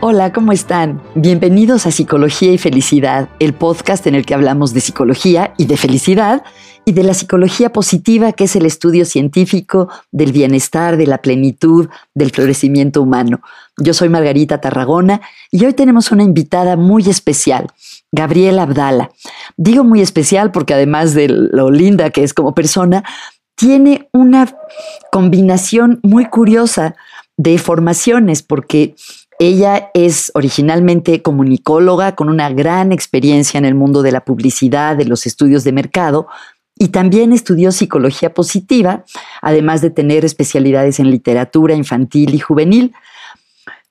Hola, ¿cómo están? Bienvenidos a Psicología y Felicidad, el podcast en el que hablamos de psicología y de felicidad y de la psicología positiva, que es el estudio científico del bienestar, de la plenitud, del florecimiento humano. Yo soy Margarita Tarragona y hoy tenemos una invitada muy especial, Gabriela Abdala. Digo muy especial porque además de lo linda que es como persona, tiene una combinación muy curiosa de formaciones, porque ella es originalmente comunicóloga con una gran experiencia en el mundo de la publicidad, de los estudios de mercado, y también estudió psicología positiva, además de tener especialidades en literatura infantil y juvenil.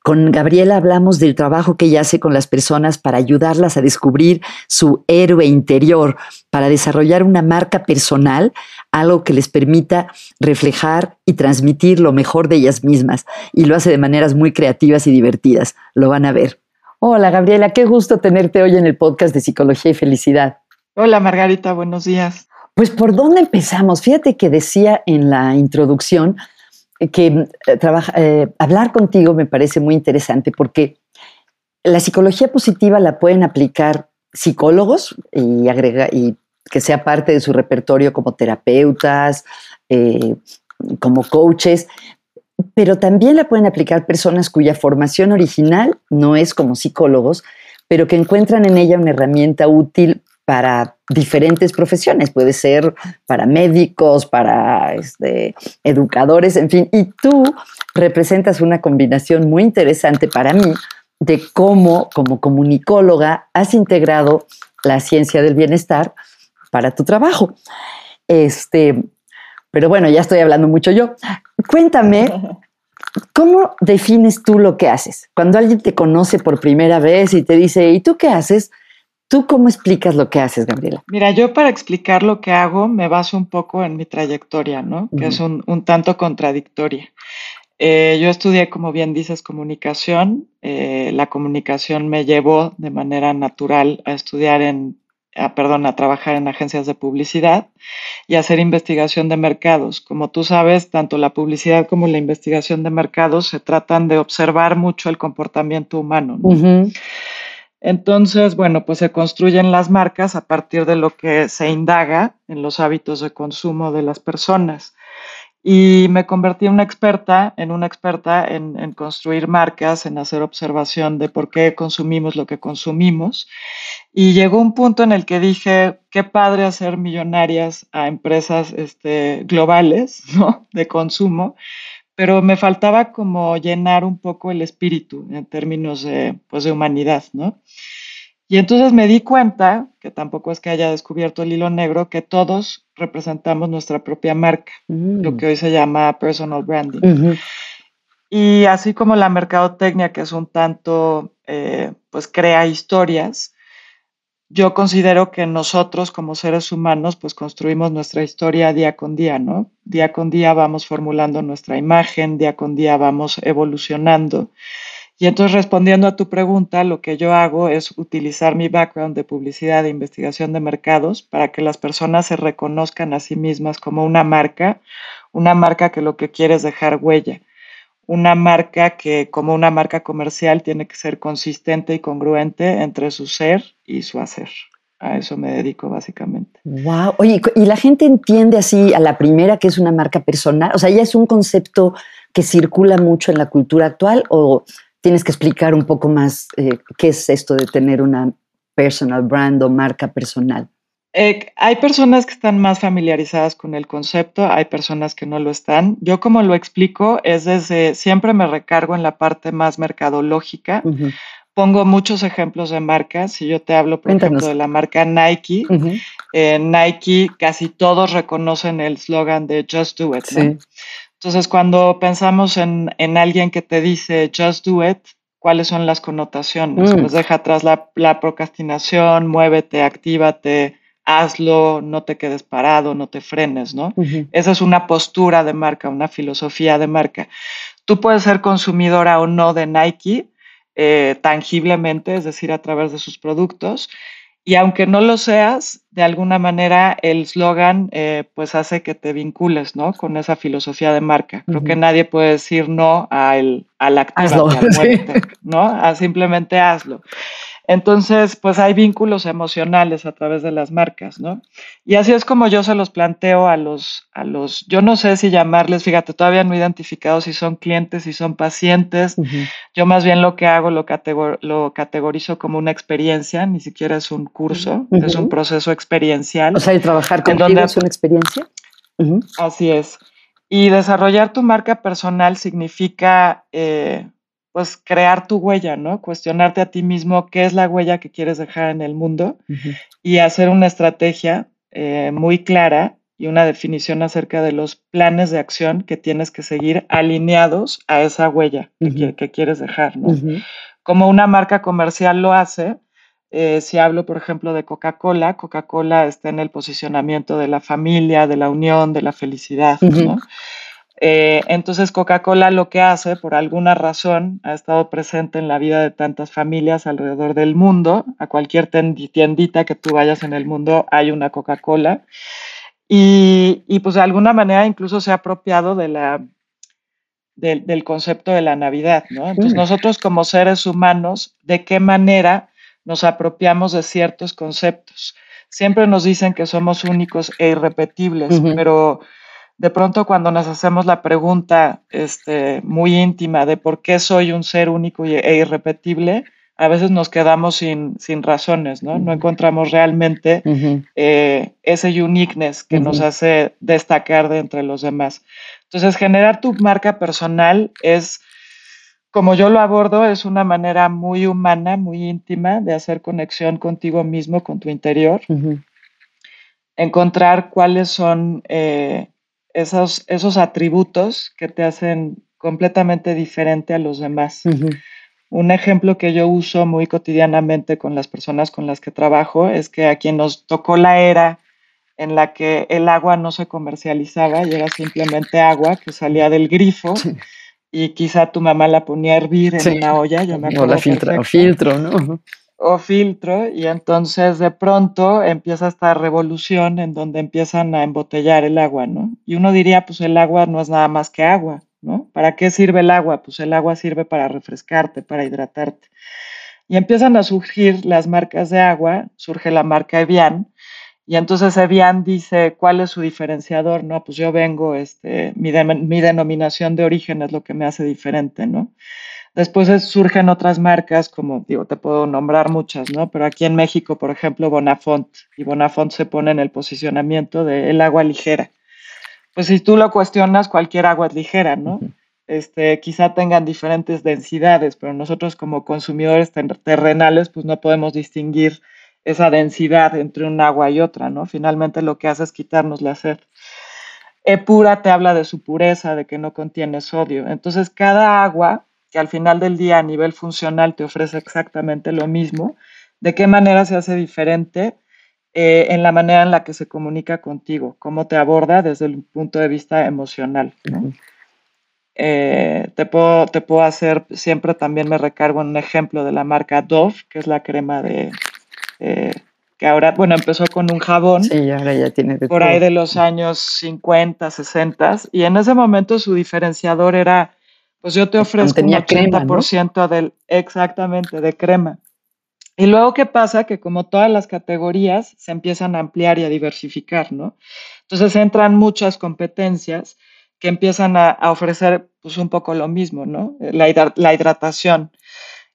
Con Gabriela hablamos del trabajo que ella hace con las personas para ayudarlas a descubrir su héroe interior, para desarrollar una marca personal, algo que les permita reflejar y transmitir lo mejor de ellas mismas. Y lo hace de maneras muy creativas y divertidas. Lo van a ver. Hola Gabriela, qué gusto tenerte hoy en el podcast de Psicología y Felicidad. Hola Margarita, buenos días. Pues por dónde empezamos? Fíjate que decía en la introducción que eh, eh, hablar contigo me parece muy interesante porque la psicología positiva la pueden aplicar psicólogos y, agrega, y que sea parte de su repertorio como terapeutas, eh, como coaches, pero también la pueden aplicar personas cuya formación original no es como psicólogos, pero que encuentran en ella una herramienta útil para diferentes profesiones, puede ser para médicos, para este, educadores, en fin, y tú representas una combinación muy interesante para mí de cómo como comunicóloga has integrado la ciencia del bienestar para tu trabajo. Este, pero bueno, ya estoy hablando mucho yo. Cuéntame, ¿cómo defines tú lo que haces? Cuando alguien te conoce por primera vez y te dice, ¿y tú qué haces? ¿Tú cómo explicas lo que haces, Gabriela? Mira, yo para explicar lo que hago me baso un poco en mi trayectoria, ¿no? Que es un, tanto contradictoria. Eh, yo estudié, como bien dices, comunicación. Eh, la comunicación me llevó de manera natural a estudiar en, perdón, a trabajar en agencias de publicidad y hacer investigación de mercados. Como tú sabes, tanto la publicidad como la investigación de mercados se tratan de observar mucho el comportamiento humano. ¿no? Entonces, bueno, pues se construyen las marcas a partir de lo que se indaga en los hábitos de consumo de las personas. Y me convertí en una experta, en una experta en, construir marcas, en hacer observación de por qué consumimos lo que consumimos. Y llegó un punto en el que dije, qué padre hacer millonarias a empresas este, globales de consumo pero me faltaba como llenar un poco el espíritu en términos de, pues, de humanidad, ¿no? Y entonces me di cuenta, que tampoco es que haya descubierto el hilo negro, que todos representamos nuestra propia marca, lo mm. que hoy se llama personal branding. Y así como la mercadotecnia, que es un tanto, eh, pues crea historias, yo considero que nosotros como seres humanos pues construimos nuestra historia día con día, ¿no? Día con día vamos formulando nuestra imagen, día con día vamos evolucionando. Y entonces respondiendo a tu pregunta, lo que yo hago es utilizar mi background de publicidad e investigación de mercados para que las personas se reconozcan a sí mismas como una marca, una marca que lo que quiere es dejar huella una marca que como una marca comercial tiene que ser consistente y congruente entre su ser y su hacer. A eso me dedico básicamente. Wow. Oye, ¿y la gente entiende así a la primera que es una marca personal? O sea, ¿ya es un concepto que circula mucho en la cultura actual o tienes que explicar un poco más eh, qué es esto de tener una personal brand o marca personal? Eh, hay personas que están más familiarizadas con el concepto, hay personas que no lo están. Yo como lo explico es desde, siempre me recargo en la parte más mercadológica. Pongo muchos ejemplos de marcas. Si yo te hablo, por ejemplo, de la marca Nike, en Nike casi todos reconocen el slogan de Just Do It. Entonces, cuando pensamos en, alguien que te dice Just Do It, ¿cuáles son las connotaciones? Pues deja atrás la, la procrastinación, muévete, actívate, hazlo, no te quedes parado, no te frenes, ¿no? Esa es una postura de marca, una filosofía de marca. Tú puedes ser consumidora o no de Nike, eh, tangiblemente, es decir, a través de sus productos, Y aunque no lo seas, de alguna manera el slogan eh, pues hace que te vincules, ¿no? Con esa filosofía de marca. Creo que nadie puede decir no a el, al activo, ¿no? A simplemente hazlo. Entonces, pues hay vínculos emocionales a través de las marcas, ¿no? Y así es como yo se los planteo a los, a los, yo no sé si llamarles, fíjate, todavía no he identificado si son clientes, si son pacientes. Yo más bien lo que hago lo, lo categorizo como una experiencia, ni siquiera es un curso, es un proceso experiencial. O sea, el trabajar con donde es una experiencia. Así es. Y desarrollar tu marca personal significa eh, pues crear tu huella, ¿no? Cuestionarte a ti mismo qué es la huella que quieres dejar en el mundo y hacer una estrategia eh, muy clara y una definición acerca de los planes de acción que tienes que seguir alineados a esa huella que, quieres dejar, ¿no? Como una marca comercial lo hace, eh, si hablo, por ejemplo, de Coca-Cola, Coca-Cola está en el posicionamiento de la familia, de la unión, de la felicidad, ¿no? Eh, entonces Coca-Cola lo que hace, por alguna razón, ha estado presente en la vida de tantas familias alrededor del mundo. A cualquier tiendita que tú vayas en el mundo hay una Coca-Cola. Y, pues de alguna manera incluso se ha apropiado de la, del concepto de la Navidad, ¿no? Entonces nosotros como seres humanos, ¿de qué manera nos apropiamos de ciertos conceptos? Siempre nos dicen que somos únicos e irrepetibles, pero de pronto cuando nos hacemos la pregunta este, muy íntima de por qué soy un ser único e irrepetible, a veces nos quedamos sin, sin razones, ¿no? No encontramos realmente eh, ese uniqueness que nos hace destacar de entre los demás. Entonces, generar tu marca personal es, como yo lo abordo, es una manera muy humana, muy íntima de hacer conexión contigo mismo, con tu interior. Encontrar cuáles son... Eh, esos, esos atributos que te hacen completamente diferente a los demás. Un ejemplo que yo uso muy cotidianamente con las personas con las que trabajo es que a quien nos tocó la era en la que el agua no se comercializaba y era simplemente agua que salía del grifo y quizá tu mamá la ponía a hervir en una olla, yo me acuerdo. O la filtra, filtro, ¿no? O filtro y entonces de pronto empieza esta revolución en donde empiezan a embotellar el agua, ¿no? Y uno diría, pues el agua no es nada más que agua, ¿no? ¿Para qué sirve el agua? Pues el agua sirve para refrescarte, para hidratarte. Y empiezan a surgir las marcas de agua, surge la marca Evian, y entonces Evian dice, ¿cuál es su diferenciador? No, pues yo vengo, este, mi, mi denominación de origen es lo que me hace diferente, ¿no? Después surgen otras marcas, como digo, te puedo nombrar muchas, ¿no? Pero aquí en México, por ejemplo, Bonafont, y Bonafont se pone en el posicionamiento del el agua ligera. Pues si tú lo cuestionas, cualquier agua es ligera, ¿no? Este, quizá tengan diferentes densidades, pero nosotros como consumidores terrenales, pues no podemos distinguir esa densidad entre un agua y otra, ¿no? Finalmente lo que hace es quitarnos la sed. Epura te habla de su pureza, de que no contiene sodio. Entonces, cada agua que al final del día a nivel funcional te ofrece exactamente lo mismo, de qué manera se hace diferente eh, en la manera en la que se comunica contigo, cómo te aborda desde el punto de vista emocional. Eh, te, puedo, te puedo hacer, siempre también me recargo en un ejemplo de la marca Dove, que es la crema de... Eh, que ahora, bueno, empezó con un jabón. Sí, ahora ya tiene Por ahí de los años 50, 60, y en ese momento su diferenciador era pues yo te ofrezco un 80% del, exactamente, de crema. Y luego, ¿qué pasa? Que como todas las categorías se empiezan a ampliar y a diversificar, ¿no? Entonces entran muchas competencias que empiezan a, ofrecer pues un poco lo mismo, ¿no? La, la, hidratación.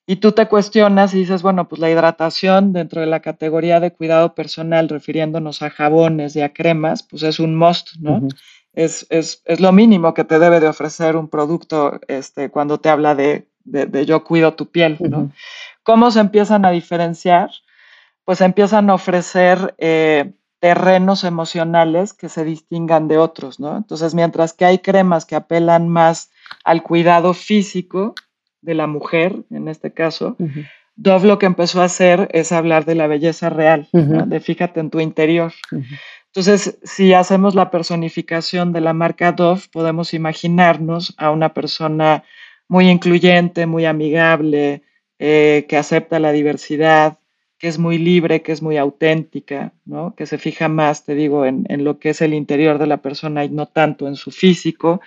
Y tú te cuestionas y dices, bueno, pues la hidratación dentro de la categoría de cuidado personal, refiriéndonos a jabones y a cremas, pues es un must, ¿no? Es, es, es, lo mínimo que te debe de ofrecer un producto este, cuando te habla de, de, yo cuido tu piel, ¿no? ¿Cómo se empiezan a diferenciar? Pues empiezan a ofrecer eh, terrenos emocionales que se distingan de otros, ¿no? Entonces, mientras que hay cremas que apelan más al cuidado físico de la mujer, en este caso, Dove lo que empezó a hacer es hablar de la belleza real, de fíjate en tu interior. Entonces, si hacemos la personificación de la marca Dove, podemos imaginarnos a una persona muy incluyente, muy amigable, eh, que acepta la diversidad, que es muy libre, que es muy auténtica, ¿no? que se fija más, te digo, en, lo que es el interior de la persona y no tanto en su físico.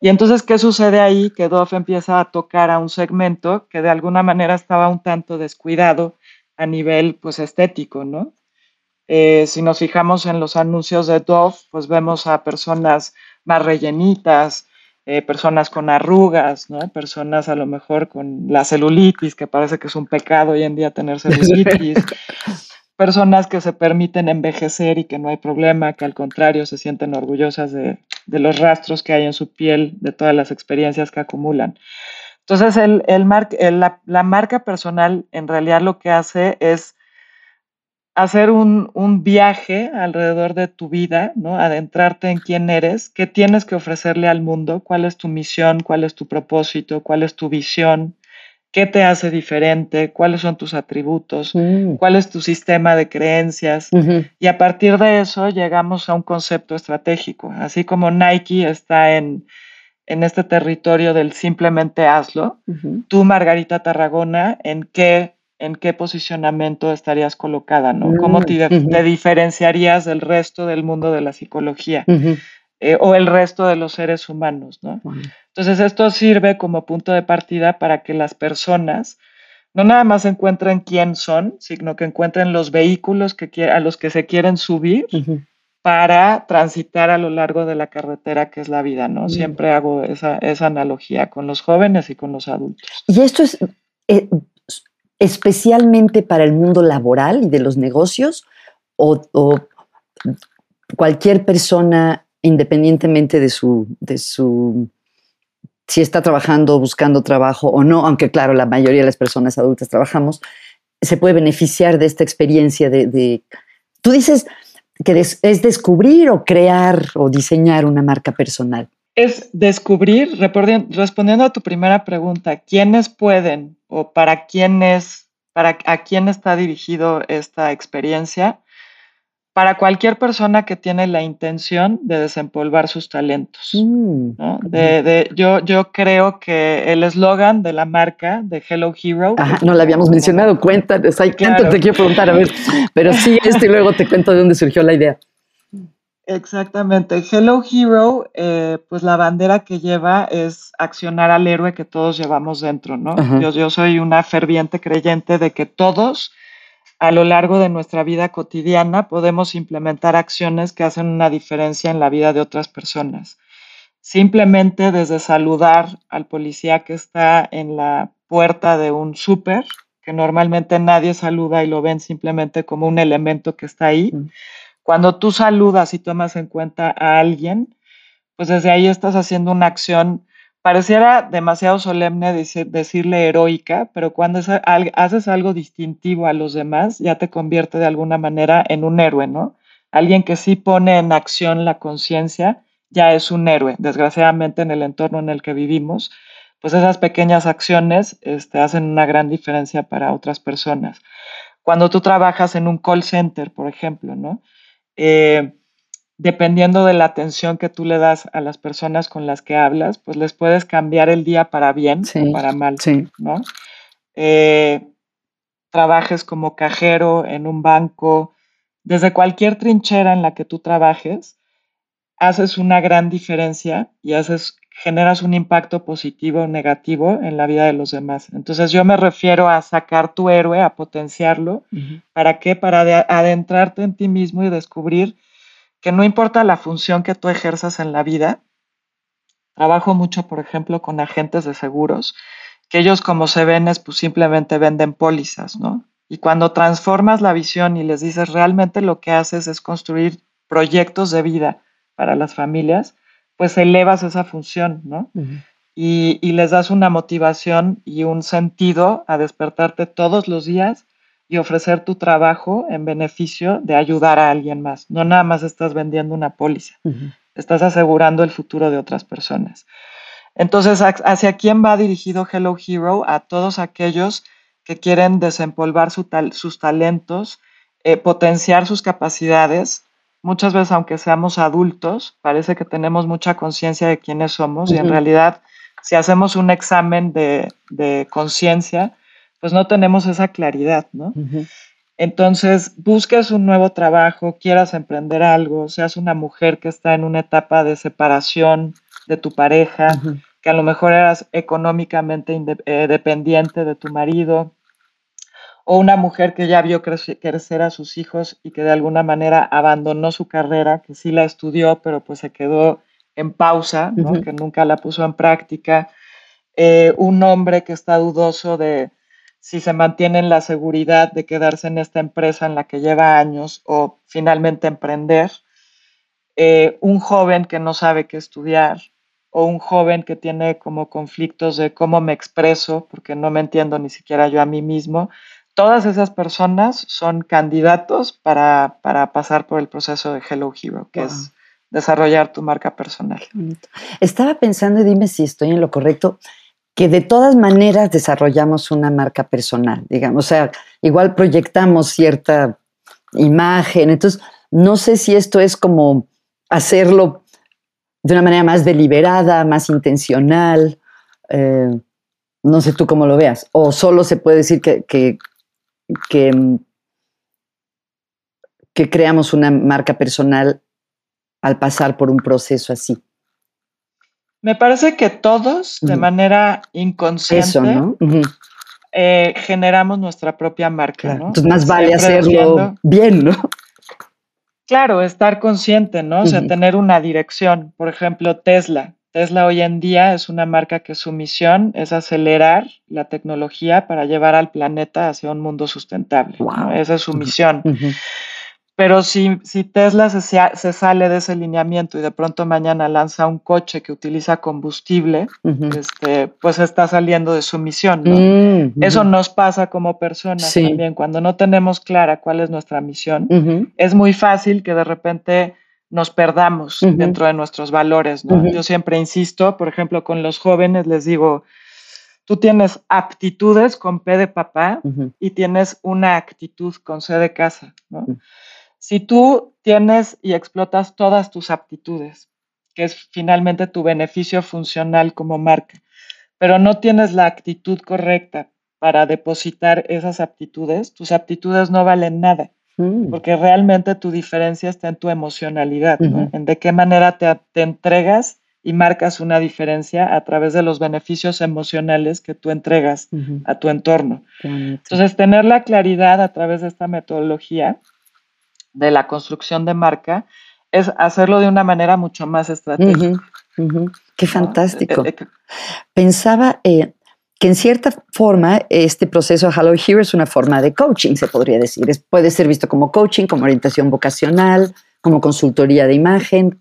Y entonces, ¿qué sucede ahí? Que Dove empieza a tocar a un segmento que de alguna manera estaba un tanto descuidado a nivel pues, estético, ¿no? Eh, si nos fijamos en los anuncios de Dove, pues vemos a personas más rellenitas, eh, personas con arrugas, ¿no? Personas a lo mejor con la celulitis, que parece que es un pecado hoy en día tener celulitis. personas que se permiten envejecer y que no hay problema, que al contrario se sienten orgullosas de, los rastros que hay en su piel, de todas las experiencias que acumulan. Entonces, el, la marca personal en realidad lo que hace es hacer un, viaje alrededor de tu vida, ¿no? Adentrarte en quién eres, qué tienes que ofrecerle al mundo, cuál es tu misión, cuál es tu propósito, cuál es tu visión, qué te hace diferente, cuáles son tus atributos, mm. cuál es tu sistema de creencias. Y a partir de eso llegamos a un concepto estratégico. Así como Nike está en, este territorio del simplemente hazlo, tú, Margarita Tarragona, ¿en qué en qué posicionamiento estarías colocada, ¿no? ¿Cómo te, diferenciarías del resto del mundo de la psicología eh, o el resto de los seres humanos, ¿no? Entonces esto sirve como punto de partida para que las personas no nada más encuentren quién son, sino que encuentren los vehículos que, a los que se quieren subir para transitar a lo largo de la carretera que es la vida, ¿no? Siempre hago esa, esa analogía con los jóvenes y con los adultos. Y esto es, eh, especialmente para el mundo laboral y de los negocios o, cualquier persona independientemente de su, de su, si está trabajando, buscando trabajo o no, aunque claro, la mayoría de las personas adultas trabajamos, se puede beneficiar de esta experiencia de, tú dices que es descubrir o crear o diseñar una marca personal. Es descubrir, respondiendo a tu primera pregunta, ¿quiénes pueden o para quién es, para a quién está dirigido esta experiencia, para cualquier persona que tiene la intención de desempolvar sus talentos. Mm, de, yo, yo creo que el eslogan de la marca de Hello Hero. no la habíamos mencionado, cuéntanos, hay tanto te quiero preguntar, a ver, pero sí, esto y luego te cuento de dónde surgió la idea. Exactamente. Hello Hero, eh, pues la bandera que lleva es accionar al héroe que todos llevamos dentro, ¿no? Yo, yo, soy una ferviente creyente de que todos a lo largo de nuestra vida cotidiana podemos implementar acciones que hacen una diferencia en la vida de otras personas. Simplemente desde saludar al policía que está en la puerta de un súper, que normalmente nadie saluda y lo ven simplemente como un elemento que está ahí. Cuando tú saludas y tomas en cuenta a alguien, pues desde ahí estás haciendo una acción, pareciera demasiado solemne decirle heroica, pero cuando haces algo distintivo a los demás, ya te convierte de alguna manera en un héroe, ¿no? Alguien que sí pone en acción la conciencia, ya es un héroe. Desgraciadamente en el entorno en el que vivimos, pues esas pequeñas acciones este, hacen una gran diferencia para otras personas. Cuando tú trabajas en un call center, por ejemplo, ¿no? Eh, dependiendo de la atención que tú le das a las personas con las que hablas, pues les puedes cambiar el día para bien o para mal, ¿no? Eh, trabajes como cajero en un banco, desde cualquier trinchera en la que tú trabajes, haces una gran diferencia y haces, generas un impacto positivo o negativo en la vida de los demás. Entonces yo me refiero a sacar tu héroe, a potenciarlo. ¿Para qué? Para adentrarte en ti mismo y descubrir que no importa la función que tú ejerzas en la vida. Trabajo mucho, por ejemplo, con agentes de seguros, que ellos como se ven es pues simplemente venden pólizas, ¿no? Y cuando transformas la visión y les dices realmente lo que haces es construir proyectos de vida para las familias, pues elevas esa función, ¿no? y, les das una motivación y un sentido a despertarte todos los días y ofrecer tu trabajo en beneficio de ayudar a alguien más. No nada más estás vendiendo una póliza, estás asegurando el futuro de otras personas. Entonces, ¿hacia quién va dirigido Hello Hero? A todos aquellos que quieren desempolvar sus talentos, eh, potenciar sus capacidades, muchas veces, aunque seamos adultos, parece que tenemos mucha conciencia de quiénes somos y en realidad, si hacemos un examen de, conciencia, pues no tenemos esa claridad, ¿no? Entonces, busques un nuevo trabajo, quieras emprender algo, seas una mujer que está en una etapa de separación de tu pareja, que a lo mejor eras económicamente eh, dependiente de tu marido, o una mujer que ya vio crecer a sus hijos y que de alguna manera abandonó su carrera, que sí la estudió, pero pues se quedó en pausa, que nunca la puso en práctica, eh, un hombre que está dudoso de si se mantiene en la seguridad de quedarse en esta empresa en la que lleva años o finalmente emprender, eh, un joven que no sabe qué estudiar o un joven que tiene como conflictos de cómo me expreso porque no me entiendo ni siquiera yo a mí mismo, todas esas personas son candidatos para, pasar por el proceso de Hello Hero, que es desarrollar tu marca personal. Estaba pensando, y dime si estoy en lo correcto, que de todas maneras desarrollamos una marca personal, digamos, o sea, igual proyectamos cierta imagen, entonces no sé si esto es como hacerlo de una manera más deliberada, más intencional, eh, no sé tú cómo lo veas, o solo se puede decir que, que, que, que creamos una marca personal al pasar por un proceso así. Me parece que todos, de manera inconsciente, eh, generamos nuestra propia marca, ¿no? Entonces más vale hacerlo bien, ¿no? Claro, estar consciente, ¿no? O sea, tener una dirección. Por ejemplo, Tesla. Tesla hoy en día es una marca que su misión es acelerar la tecnología para llevar al planeta hacia un mundo sustentable. Esa es su misión. Pero si, si Tesla se, se, sale de ese lineamiento y de pronto mañana lanza un coche que utiliza combustible, este, pues está saliendo de su misión. Mm, Eso nos pasa como personas también. Cuando no tenemos clara cuál es nuestra misión, es muy fácil que de repente nos perdamos dentro de nuestros valores. Yo siempre insisto, por ejemplo, con los jóvenes les digo, tú tienes aptitudes con P de papá y tienes una actitud con C de casa. ¿no? Si tú tienes y explotas todas tus aptitudes, que es finalmente tu beneficio funcional como marca, pero no tienes la actitud correcta para depositar esas aptitudes, tus aptitudes no valen nada, mm. porque realmente tu diferencia está en tu emocionalidad, en de qué manera te, entregas y marcas una diferencia a través de los beneficios emocionales que tú entregas a tu entorno. Entonces, tener la claridad a través de esta metodología de la construcción de marca es hacerlo de una manera mucho más estratégica. Qué fantástico. Eh, eh, Pensaba eh, que en cierta forma este proceso Hello Here es una forma de coaching, se podría decir. puede ser visto como coaching, como orientación vocacional, como consultoría de imagen.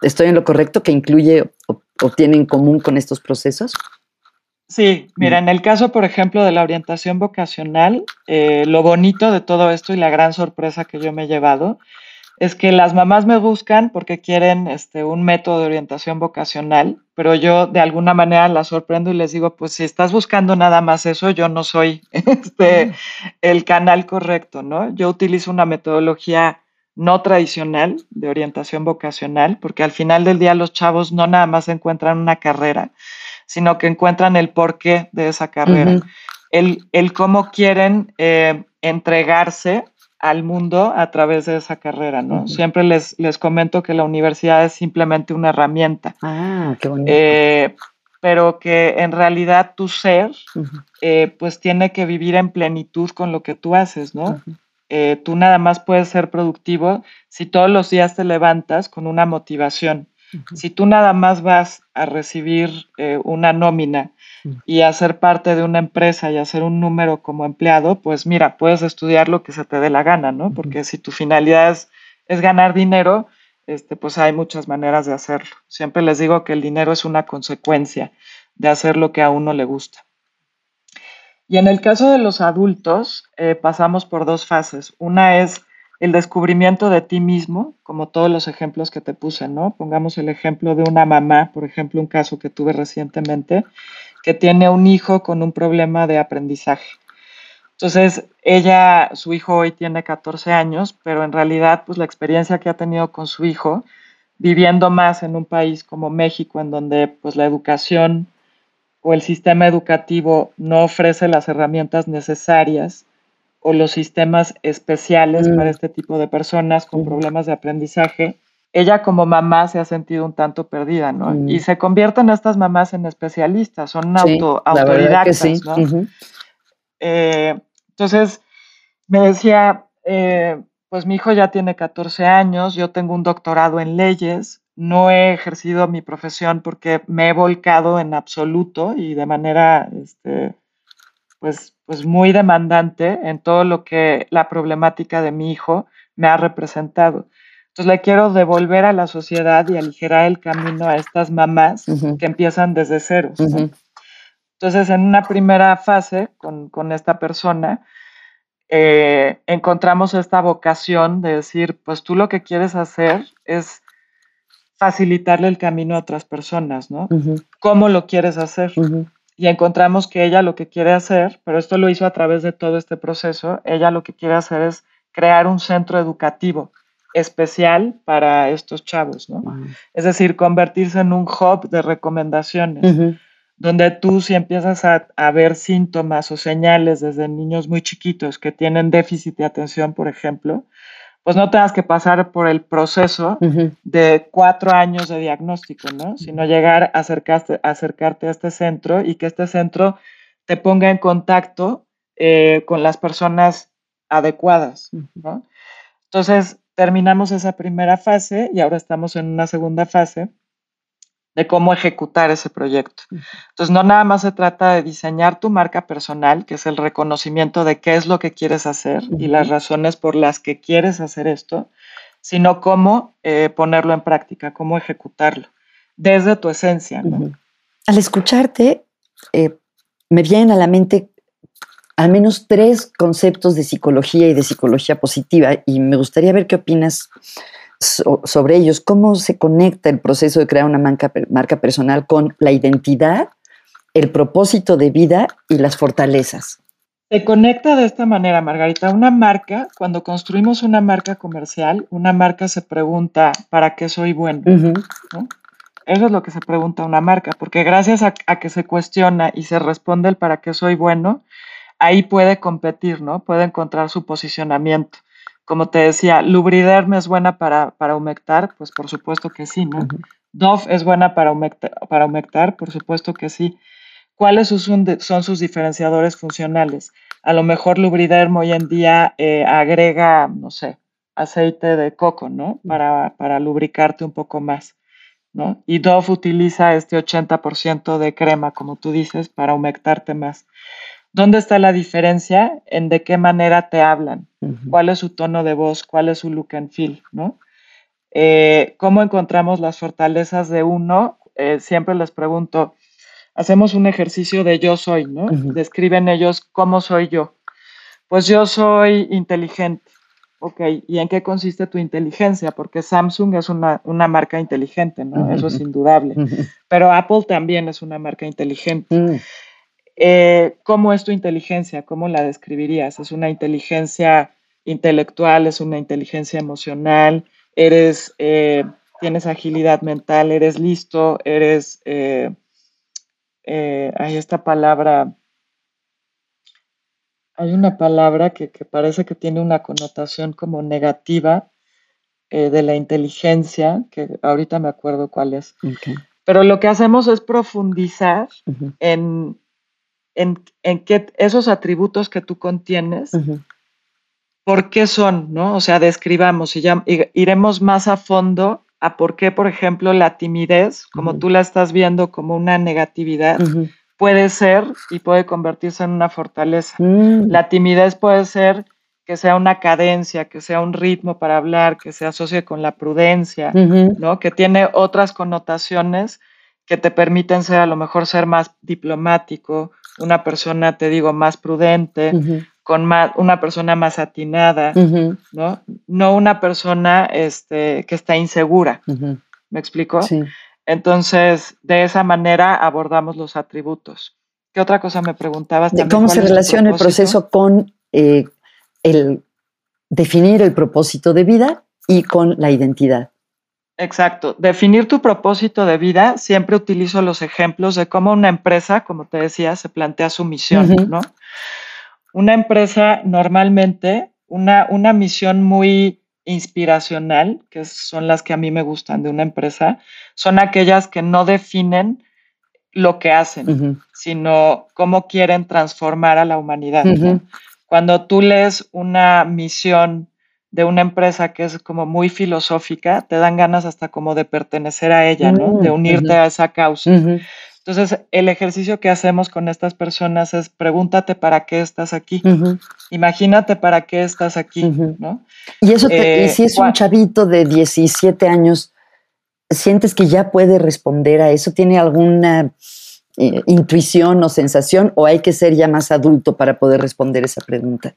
¿Estoy en lo correcto que incluye o, o tiene en común con estos procesos? Sí, mira, en el caso, por ejemplo, de la orientación vocacional, eh, lo bonito de todo esto y la gran sorpresa que yo me he llevado es que las mamás me buscan porque quieren este, un método de orientación vocacional, pero yo de alguna manera las sorprendo y les digo, pues si estás buscando nada más eso, yo no soy este, el canal correcto, ¿no? Yo utilizo una metodología no tradicional de orientación vocacional, porque al final del día los chavos no nada más encuentran una carrera, sino que encuentran el porqué de esa carrera, el, cómo quieren eh, entregarse al mundo a través de esa carrera, ¿no? Siempre les, les comento que la universidad es simplemente una herramienta. Ah, qué bonito. Eh, pero que en realidad tu ser, eh, pues tiene que vivir en plenitud con lo que tú haces, ¿no? tú nada más puedes ser productivo si todos los días te levantas con una motivación. Si tú nada más vas a recibir eh, una nómina y a ser parte de una empresa y hacer un número como empleado, pues mira, puedes estudiar lo que se te dé la gana, ¿no? Porque si tu finalidad es, ganar dinero, este, pues hay muchas maneras de hacerlo. Siempre les digo que el dinero es una consecuencia de hacer lo que a uno le gusta. Y en el caso de los adultos, eh, pasamos por dos fases. Una es el descubrimiento de ti mismo, como todos los ejemplos que te puse, ¿no? Pongamos el ejemplo de una mamá, por ejemplo, un caso que tuve recientemente, que tiene un hijo con un problema de aprendizaje. Entonces, ella, su hijo hoy tiene 14 años, pero en realidad, pues la experiencia que ha tenido con su hijo, viviendo más en un país como México, en donde pues la educación o el sistema educativo no ofrece las herramientas necesarias o los sistemas especiales para mm. este tipo de personas con problemas de aprendizaje, ella como mamá se ha sentido un tanto perdida, ¿no? Mm. Y se convierten estas mamás en especialistas, son auto, autodidactas, ¿no? Eh, entonces, me decía, eh, pues mi hijo ya tiene 14 años, yo tengo un doctorado en leyes, no he ejercido mi profesión porque me he volcado en absoluto y de manera, este, pues, pues muy demandante en todo lo que la problemática de mi hijo me ha representado. Entonces le quiero devolver a la sociedad y aligerar el camino a estas mamás que empiezan desde cero. Entonces, en una primera fase con, con esta persona, eh, encontramos esta vocación de decir, pues tú lo que quieres hacer es facilitarle el camino a otras personas, ¿no? ¿Cómo lo quieres hacer? Y encontramos que ella lo que quiere hacer, pero esto lo hizo a través de todo este proceso, ella lo que quiere hacer es crear un centro educativo especial para estos chavos, ¿no? Es decir, convertirse en un hub de recomendaciones donde tú si empiezas a, ver síntomas o señales desde niños muy chiquitos que tienen déficit de atención, por ejemplo, pues no tengas que pasar por el proceso de cuatro años de diagnóstico, ¿no? Sino llegar a acercarte, acercarte a este centro y que este centro te ponga en contacto eh, con las personas adecuadas, ¿no? Entonces, terminamos esa primera fase y ahora estamos en una segunda fase de cómo ejecutar ese proyecto. Entonces, no nada más se trata de diseñar tu marca personal, que es el reconocimiento de qué es lo que quieres hacer y las razones por las que quieres hacer esto, sino cómo eh, ponerlo en práctica, cómo ejecutarlo, desde tu esencia. Al escucharte, eh, me vienen a la mente al menos tres conceptos de psicología y de psicología positiva y me gustaría ver qué opinas sobre ellos, cómo se conecta el proceso de crear una marca, marca personal con la identidad, el propósito de vida y las fortalezas. Se conecta de esta manera, Margarita. Una marca, cuando construimos una marca comercial, una marca se pregunta, ¿para qué soy bueno? Eso es lo que se pregunta una marca, porque gracias a, a, que se cuestiona y se responde el para qué soy bueno, ahí puede competir, ¿no? Puede encontrar su posicionamiento como te decía, Lubriderm es buena para, para humectar, pues por supuesto que sí, ¿no? Dove es buena para humectar, para humectar, por supuesto que sí. ¿Cuáles son, sus diferenciadores funcionales? A lo mejor Lubriderm hoy en día eh, agrega, no sé, aceite de coco, ¿no? Para, para lubricarte un poco más, ¿no? Y Dove utiliza este 80% de crema, como tú dices, para humectarte más. ¿Dónde está la diferencia en de qué manera te hablan? ¿Cuál es su tono de voz? ¿Cuál es su look and feel? ¿no? Eh, ¿Cómo encontramos las fortalezas de uno? Eh, siempre les pregunto, hacemos un ejercicio de yo soy, ¿no? Describen ellos cómo soy yo. Pues yo soy inteligente. Ok, ¿y en qué consiste tu inteligencia? Porque Samsung es una, marca inteligente, ¿no? Eso es indudable. Pero Apple también es una marca inteligente. Eh, ¿Cómo es tu inteligencia? ¿Cómo la describirías? ¿Es una inteligencia intelectual? ¿Es una inteligencia emocional? ¿Eres, eh, tienes agilidad mental? ¿Eres listo? ¿Eres, eh, hay esta palabra, hay una palabra que, parece que tiene una connotación como negativa de la inteligencia, que ahorita me acuerdo cuál es. Pero lo que hacemos es profundizar en en, en esos atributos que tú contienes, ¿por qué son? ¿no? O sea, describamos y ya iremos más a fondo a por qué, por ejemplo, la timidez, como tú la estás viendo como una negatividad, puede ser y puede convertirse en una fortaleza. Mm. La timidez puede ser que sea una cadencia, que sea un ritmo para hablar, que se asocie con la prudencia, ¿no? Que tiene otras connotaciones que te permiten ser a lo mejor ser más diplomático, una persona, te digo, más prudente, con más, una persona más atinada, ¿no? No una persona este, que está insegura. ¿Me explico? Sí. Entonces, de esa manera abordamos los atributos. ¿Qué otra cosa me preguntabas? ¿Cómo se relaciona el proceso con eh, el definir el propósito de vida y con la identidad? Exacto. Definir tu propósito de vida, siempre utilizo los ejemplos de cómo una empresa, como te decía, se plantea su misión, ¿no? Una empresa normalmente, una, una misión muy inspiracional, que son las que a mí me gustan de una empresa, son aquellas que no definen lo que hacen, sino cómo quieren transformar a la humanidad. Cuando tú lees una misión de una empresa que es como muy filosófica, te dan ganas hasta como de pertenecer a ella, ¿no? De mm, unirte a esa causa. Entonces, el ejercicio que hacemos con estas personas es pregúntate para qué estás aquí. Imagínate para qué estás aquí, ¿no? Y eso, eh, si es un chavito de 17 años, ¿sientes que ya puede responder a eso? ¿Tiene alguna eh, intuición o sensación o hay que ser ya más adulto para poder responder esa pregunta?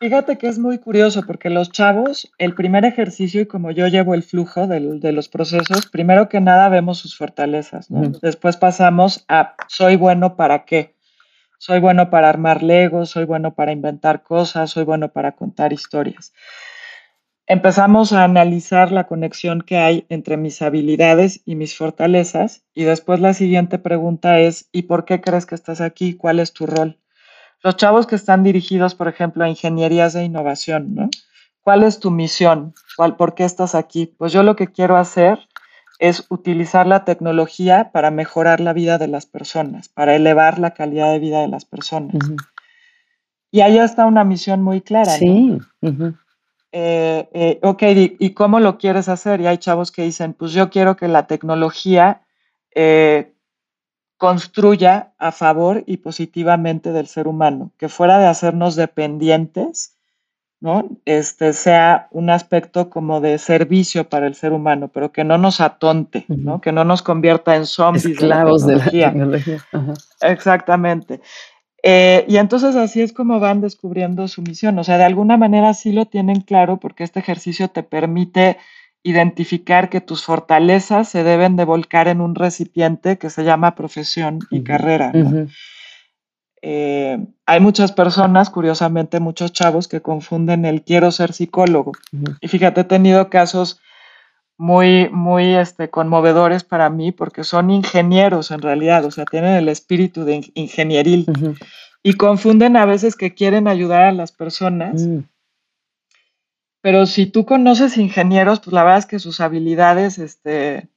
Fíjate que es muy curioso porque los chavos, el primer ejercicio y como yo llevo el flujo de, los procesos, primero que nada vemos sus fortalezas, Después pasamos a soy bueno para qué. Soy bueno para armar legos, soy bueno para inventar cosas, soy bueno para contar historias. Empezamos a analizar la conexión que hay entre mis habilidades y mis fortalezas y después la siguiente pregunta es ¿y por qué crees que estás aquí? ¿Cuál es tu rol? Los chavos que están dirigidos, por ejemplo, a ingenierías de innovación, ¿no? ¿Cuál es tu misión? ¿Cuál, ¿Por qué estás aquí? Pues yo lo que quiero hacer es utilizar la tecnología para mejorar la vida de las personas, para elevar la calidad de vida de las personas. Y ahí está una misión muy clara. Sí. Eh, eh, ok, ¿y cómo lo quieres hacer? Y hay chavos que dicen, pues yo quiero que la tecnología eh, construya a favor y positivamente del ser humano, que fuera de hacernos dependientes, ¿no? Este sea un aspecto como de servicio para el ser humano, pero que no nos atonte, ¿no? Que no nos convierta en zombies Esclavos de la tecnología. Exactamente. Eh, y entonces así es como van descubriendo su misión. O sea, de alguna manera sí lo tienen claro porque este ejercicio te permite identificar que tus fortalezas se deben de volcar en un recipiente que se llama profesión y carrera. Eh, hay muchas personas, curiosamente muchos chavos, que confunden el quiero ser psicólogo. Y fíjate, he tenido casos muy, muy este, conmovedores para mí porque son ingenieros en realidad, o sea, tienen el espíritu de ingenieril y confunden a veces que quieren ayudar a las personas mm. Pero si tú conoces ingenieros, pues la verdad es que sus habilidades este,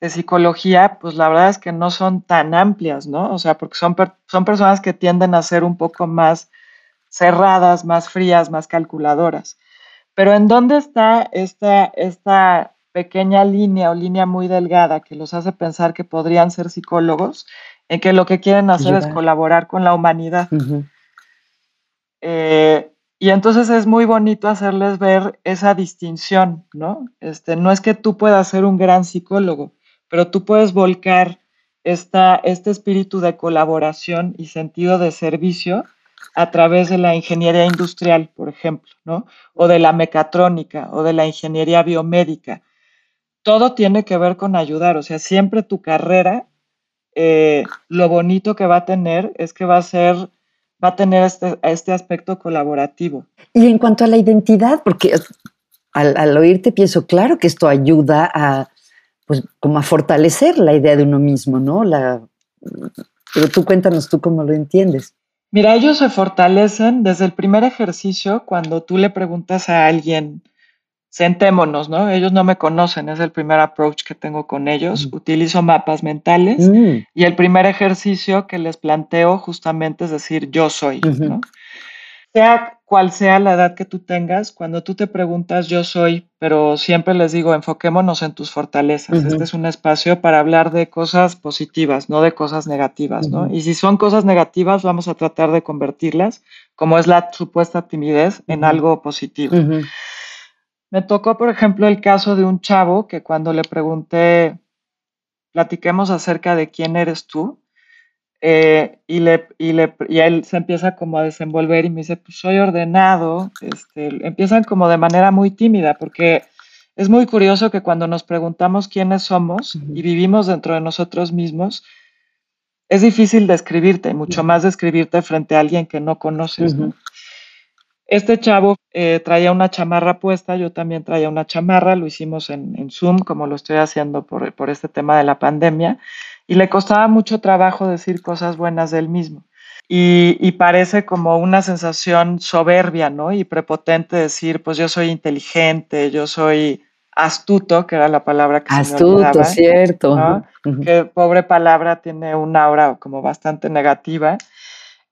de psicología, pues la verdad es que no son tan amplias, ¿no? O sea, porque son, son personas que tienden a ser un poco más cerradas, más frías, más calculadoras. Pero ¿en dónde está esta, esta pequeña línea o línea muy delgada que los hace pensar que podrían ser psicólogos? En que lo que quieren hacer es colaborar con la humanidad. Y entonces es muy bonito hacerles ver esa distinción, ¿no? Este, no es que tú puedas ser un gran psicólogo, pero tú puedes volcar esta, este espíritu de colaboración y sentido de servicio a través de la ingeniería industrial, por ejemplo, ¿no? O de la mecatrónica o de la ingeniería biomédica. Todo tiene que ver con ayudar, o sea, siempre tu carrera, eh, lo bonito que va a tener es que va a ser va a tener este, este aspecto colaborativo. Y en cuanto a la identidad, porque al, oírte pienso, claro que esto ayuda a, pues, como a fortalecer la idea de uno mismo, ¿no? La, pero tú cuéntanos tú cómo lo entiendes. Mira, ellos se fortalecen desde el primer ejercicio cuando tú le preguntas a alguien, sentémonos, ¿no? Ellos no me conocen, es el primer approach que tengo con ellos. Utilizo mapas mentales mm. y el primer ejercicio que les planteo justamente es decir, yo soy, ¿no? Sea cual sea la edad que tú tengas, cuando tú te preguntas yo soy, pero siempre les digo, enfoquémonos en tus fortalezas. Este es un espacio para hablar de cosas positivas, no de cosas negativas, ¿no? Y si son cosas negativas, vamos a tratar de convertirlas, como es la supuesta timidez, en algo positivo. Me tocó, por ejemplo, el caso de un chavo que cuando le pregunté, platiquemos acerca de quién eres tú, eh, y, le, y, le, y él se empieza como a desenvolver y me dice, pues soy ordenado, este, empiezan como de manera muy tímida, porque es muy curioso que cuando nos preguntamos quiénes somos y vivimos dentro de nosotros mismos, es difícil describirte, mucho más describirte frente a alguien que no conoces. ¿no? Este chavo eh, traía una chamarra puesta, yo también traía una chamarra, lo hicimos en, Zoom, como lo estoy haciendo por, este tema de la pandemia, y le costaba mucho trabajo decir cosas buenas del mismo. y, parece como una sensación soberbia, ¿no? Y prepotente decir, pues yo soy inteligente, yo soy astuto, que era la palabra que astuto, se me cierto. ¿no? Que pobre palabra tiene una aura como bastante negativa.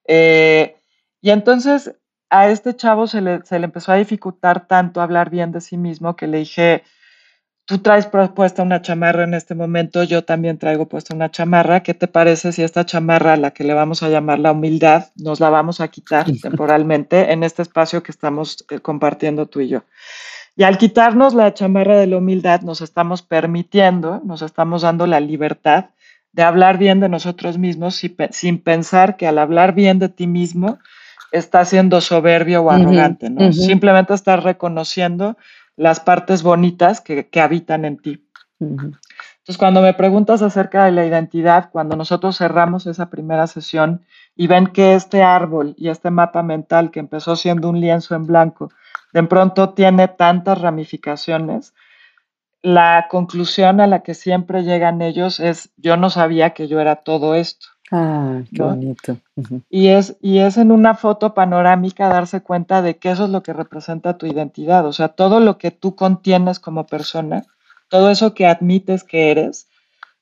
Eh, y entonces a este chavo se le, se le empezó a dificultar tanto hablar bien de sí mismo que le dije, tú traes puesta una chamarra en este momento, yo también traigo puesta una chamarra. ¿Qué te parece si esta chamarra, a la que le vamos a llamar la humildad, nos la vamos a quitar temporalmente en este espacio que estamos eh, compartiendo tú y yo? Y al quitarnos la chamarra de la humildad, nos estamos permitiendo, nos estamos dando la libertad de hablar bien de nosotros mismos sin pensar que al hablar bien de ti mismo estás siendo soberbio o arrogante, ¿no? Simplemente estás reconociendo las partes bonitas que, habitan en ti. Entonces, cuando me preguntas acerca de la identidad, cuando nosotros cerramos esa primera sesión y ven que este árbol y este mapa mental que empezó siendo un lienzo en blanco, de pronto tiene tantas ramificaciones, la conclusión a la que siempre llegan ellos es, yo no sabía que yo era todo esto. Ah, qué bonito. y, es, y es en una foto panorámica darse cuenta de que eso es lo que representa tu identidad, o sea, todo lo que tú contienes como persona, todo eso que admites que eres,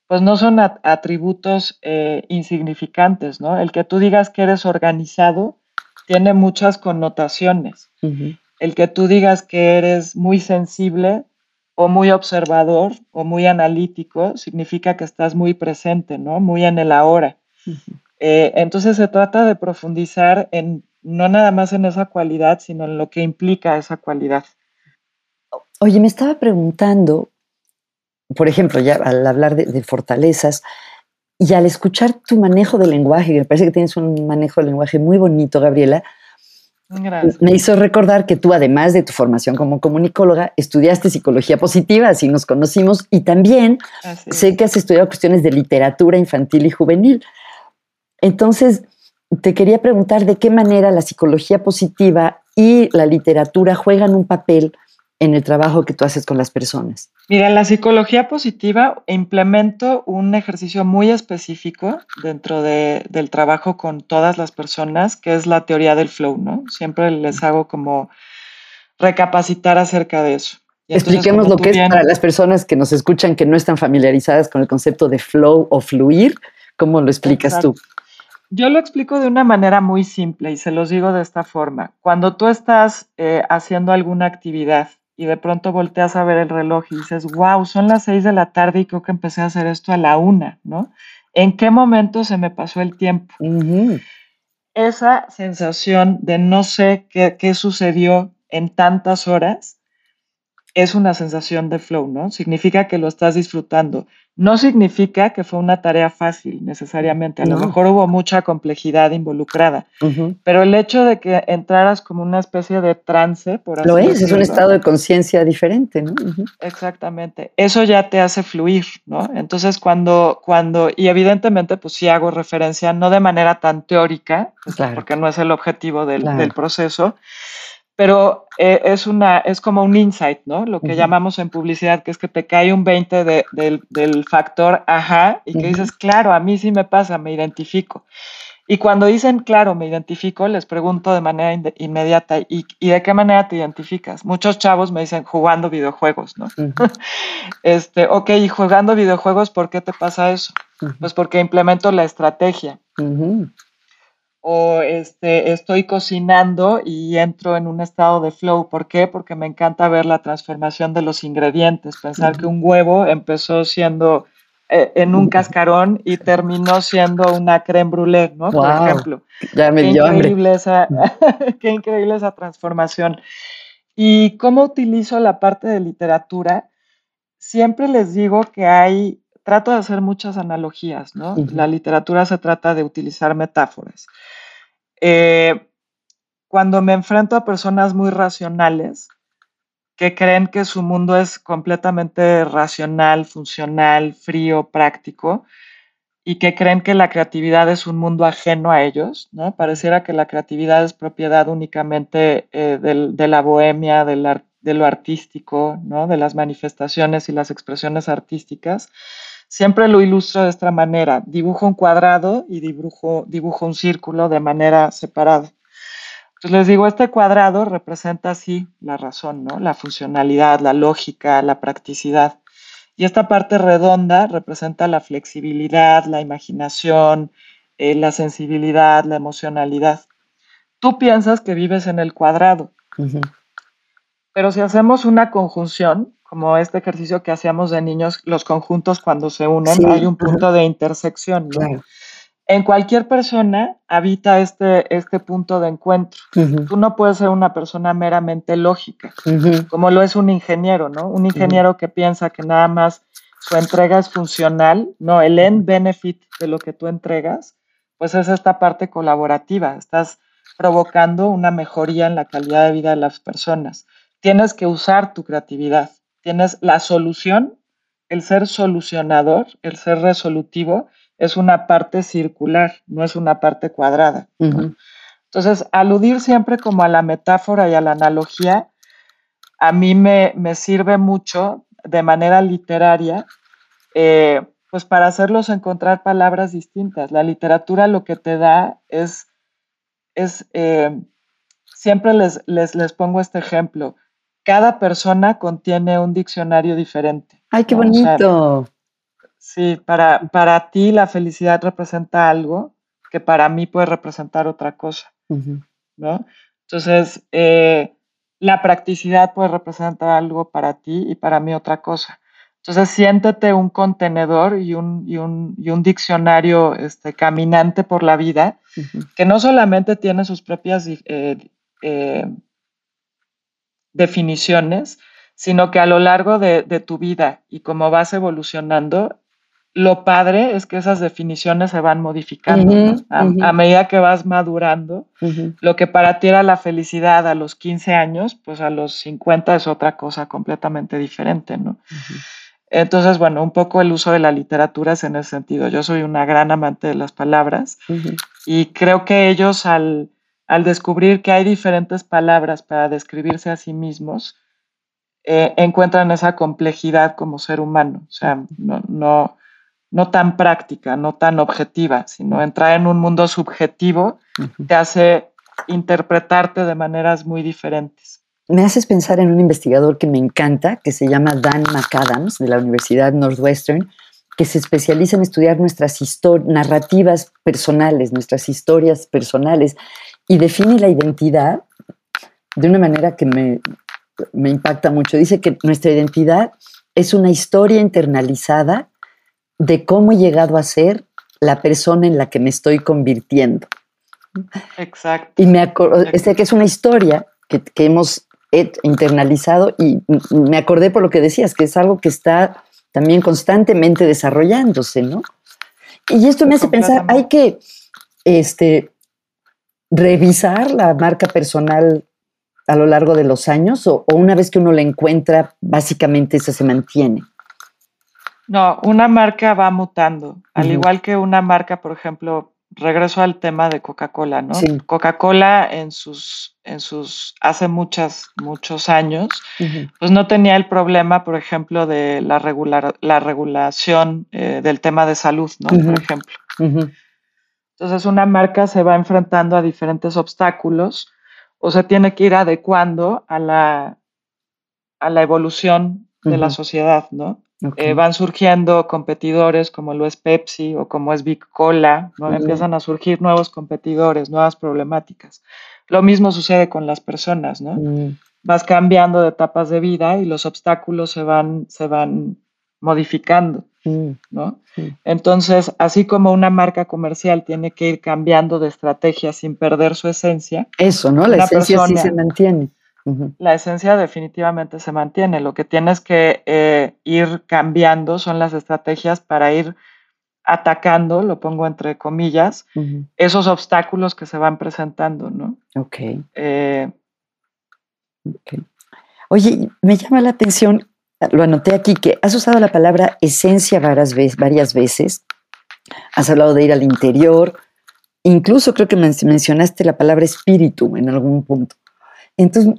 pues no son atributos eh, insignificantes, ¿no? El que tú digas que eres organizado tiene muchas connotaciones. El que tú digas que eres muy sensible o muy observador o muy analítico significa que estás muy presente, ¿no? Muy en el ahora. Eh, entonces se trata de profundizar en no nada más en esa cualidad, sino en lo que implica esa cualidad. Oye, me estaba preguntando, por ejemplo, ya al hablar de, fortalezas y al escuchar tu manejo del lenguaje, que me parece que tienes un manejo del lenguaje muy bonito, Gabriela, me hizo recordar que tú, además de tu formación como comunicóloga, estudiaste psicología positiva, así nos conocimos, y también sé que has estudiado cuestiones de literatura infantil y juvenil. Entonces, te quería preguntar de qué manera la psicología positiva y la literatura juegan un papel en el trabajo que tú haces con las personas. Mira, en la psicología positiva implemento un ejercicio muy específico dentro del trabajo con todas las personas, que es la teoría del flow, ¿no? Siempre les hago como recapacitar acerca de eso. Expliquemos lo que es para las personas que nos escuchan que no están familiarizadas con el concepto de flow o fluir. ¿Cómo lo explicas tú? Yo lo explico de una manera muy simple y se los digo de esta forma. Cuando tú estás eh, haciendo alguna actividad y de pronto volteas a ver el reloj y dices, wow, son las seis de la tarde y creo que empecé a hacer esto a la una, ¿no? ¿En qué momento se me pasó el tiempo? Esa sensación de no sé qué, qué sucedió en tantas horas es una sensación de flow, ¿no? Significa que lo estás disfrutando. No significa que fue una tarea fácil necesariamente, a lo mejor hubo mucha complejidad involucrada, pero el hecho de que entraras como una especie de trance, por así Lo es, es un estado de conciencia diferente, ¿no? Exactamente, eso ya te hace fluir, ¿no? Entonces cuando, cuando, y evidentemente pues sí hago referencia, no de manera tan teórica, pues, porque no es el objetivo del, del proceso, pero eh, es, una, es como un insight, ¿no? Lo que llamamos en publicidad, que es que te cae un 20 del, factor ajá y que dices, claro, a mí sí me pasa, me identifico. Y cuando dicen, claro, me identifico, les pregunto de manera inmediata, ¿y, de qué manera te identificas? Muchos chavos me dicen, jugando videojuegos, ¿no? este, ok, y jugando videojuegos, ¿por qué te pasa eso? Pues porque implemento la estrategia o este, estoy cocinando y entro en un estado de flow. ¿Por qué? Porque me encanta ver la transformación de los ingredientes, pensar que un huevo empezó siendo eh, en un cascarón y terminó siendo una creme brûlée, ¿no? Por ejemplo. Ya me qué, increíble Esa, qué increíble esa transformación. ¿Y cómo utilizo la parte de literatura? Siempre les digo que hay trato de hacer muchas analogías, ¿no? La literatura se trata de utilizar metáforas. Eh, cuando me enfrento a personas muy racionales, que creen que su mundo es completamente racional, funcional, frío, práctico, y que creen que la creatividad es un mundo ajeno a ellos. Pareciera que la creatividad es propiedad únicamente eh, de la bohemia, de lo artístico. De las manifestaciones y las expresiones artísticas siempre lo ilustro de esta manera. Dibujo un cuadrado y dibujo, dibujo un círculo de manera separada. Entonces les digo, este cuadrado representa así la razón, ¿no? La funcionalidad, la lógica, la practicidad. Y esta parte redonda representa la flexibilidad, la imaginación, eh, la sensibilidad, la emocionalidad. Tú piensas que vives en el cuadrado, pero si hacemos una conjunción, como este ejercicio que hacíamos de niños, los conjuntos cuando se unen, hay un punto de intersección. En cualquier persona habita este, este punto de encuentro. Tú no puedes ser una persona meramente lógica, como lo es un ingeniero, ¿no? Un ingeniero que piensa que nada más su entrega es funcional, no, el end benefit de lo que tú entregas, pues es esta parte colaborativa. Estás provocando una mejoría en la calidad de vida de las personas. Tienes que usar tu creatividad. Tienes la solución, el ser solucionador, el ser resolutivo es una parte circular, no es una parte cuadrada. Entonces, aludir siempre como a la metáfora y a la analogía, a mí me, sirve mucho de manera literaria, eh, pues para hacerlos encontrar palabras distintas. La literatura lo que te da es, es eh, siempre les, les, les, pongo este ejemplo, cada persona contiene un diccionario diferente. ¡Ay, qué bonito! Sí, para, para ti la felicidad representa algo que para mí puede representar otra cosa, ¿no? Entonces, eh, la practicidad puede representar algo para ti y para mí otra cosa. Entonces, siéntete un contenedor y un, y un, y un diccionario este, caminante por la vida, que no solamente tiene sus propias eh, eh, definiciones, sino que a lo largo de, de, tu vida y como vas evolucionando, lo padre es que esas definiciones se van modificando a, medida que vas madurando. Lo que para ti era la felicidad a los 15 años, pues a los 50 es otra cosa completamente diferente, ¿no? Entonces, bueno, un poco el uso de la literatura es en ese sentido. Yo soy una gran amante de las palabras y creo que ellos al, al, descubrir que hay diferentes palabras para describirse a sí mismos, eh, encuentran esa complejidad como ser humano. O sea, no, no no tan práctica, no tan objetiva, sino entrar en un mundo subjetivo te hace interpretarte de maneras muy diferentes. Me haces pensar en un investigador que me encanta, que se llama Dan McAdams, de la Universidad Northwestern, que se especializa en estudiar nuestras narrativas personales, nuestras historias personales, y define la identidad de una manera que me, me impacta mucho. Dice que nuestra identidad es una historia internalizada de cómo he llegado a ser la persona en la que me estoy convirtiendo. Exacto. Y me acordé, que es una historia que, hemos internalizado y me acordé por lo que decías, que es algo que está también constantemente desarrollándose, ¿no? Y esto me hace pensar, hay que este, revisar la marca personal a lo largo de los años o, o una vez que uno la encuentra, básicamente esa se mantiene. No, una marca va mutando, al igual que una marca, por ejemplo, regreso al tema de Coca-Cola, ¿no? Coca-Cola en sus, en sus, hace muchas, muchos años, pues no tenía el problema, por ejemplo, de la, regular, la regulación eh, del tema de salud, ¿no? Por ejemplo. Entonces una marca se va enfrentando a diferentes obstáculos o se tiene que ir adecuando a la, a la evolución de la sociedad, ¿no? Eh, van surgiendo competidores como lo es Pepsi o como es Big Cola, ¿no? Empiezan a surgir nuevos competidores, nuevas problemáticas. Lo mismo sucede con las personas, ¿no? Mm. Vas cambiando de etapas de vida y los obstáculos se van, se van modificando, mm. ¿no? Entonces, así como una marca comercial tiene que ir cambiando de estrategia sin perder su esencia. Eso, ¿no? La esencia sí se mantiene la esencia definitivamente se mantiene. Lo que tienes que eh, ir cambiando son las estrategias para ir atacando, lo pongo entre comillas, esos obstáculos que se van presentando, ¿no? Eh, ok. Oye, me llama la atención, lo anoté aquí, que has usado la palabra esencia varias veces. Has hablado de ir al interior, incluso creo que mencionaste la palabra espíritu en algún punto. Entonces,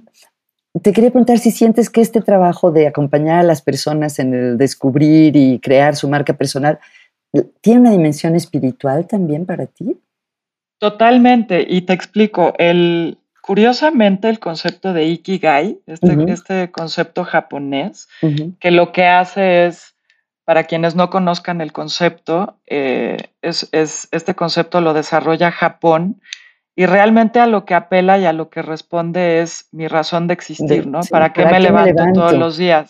te quería preguntar si sientes que este trabajo de acompañar a las personas en el descubrir y crear su marca personal tiene una dimensión espiritual también para ti. Totalmente, y te explico, el, curiosamente el concepto de Ikigai, este, este concepto japonés, que lo que hace es, para quienes no conozcan el concepto, eh, es, este concepto lo desarrolla Japón y realmente a lo que apela y a lo que responde es mi razón de existir, ¿no? ¿Para qué me, levanto todos los días?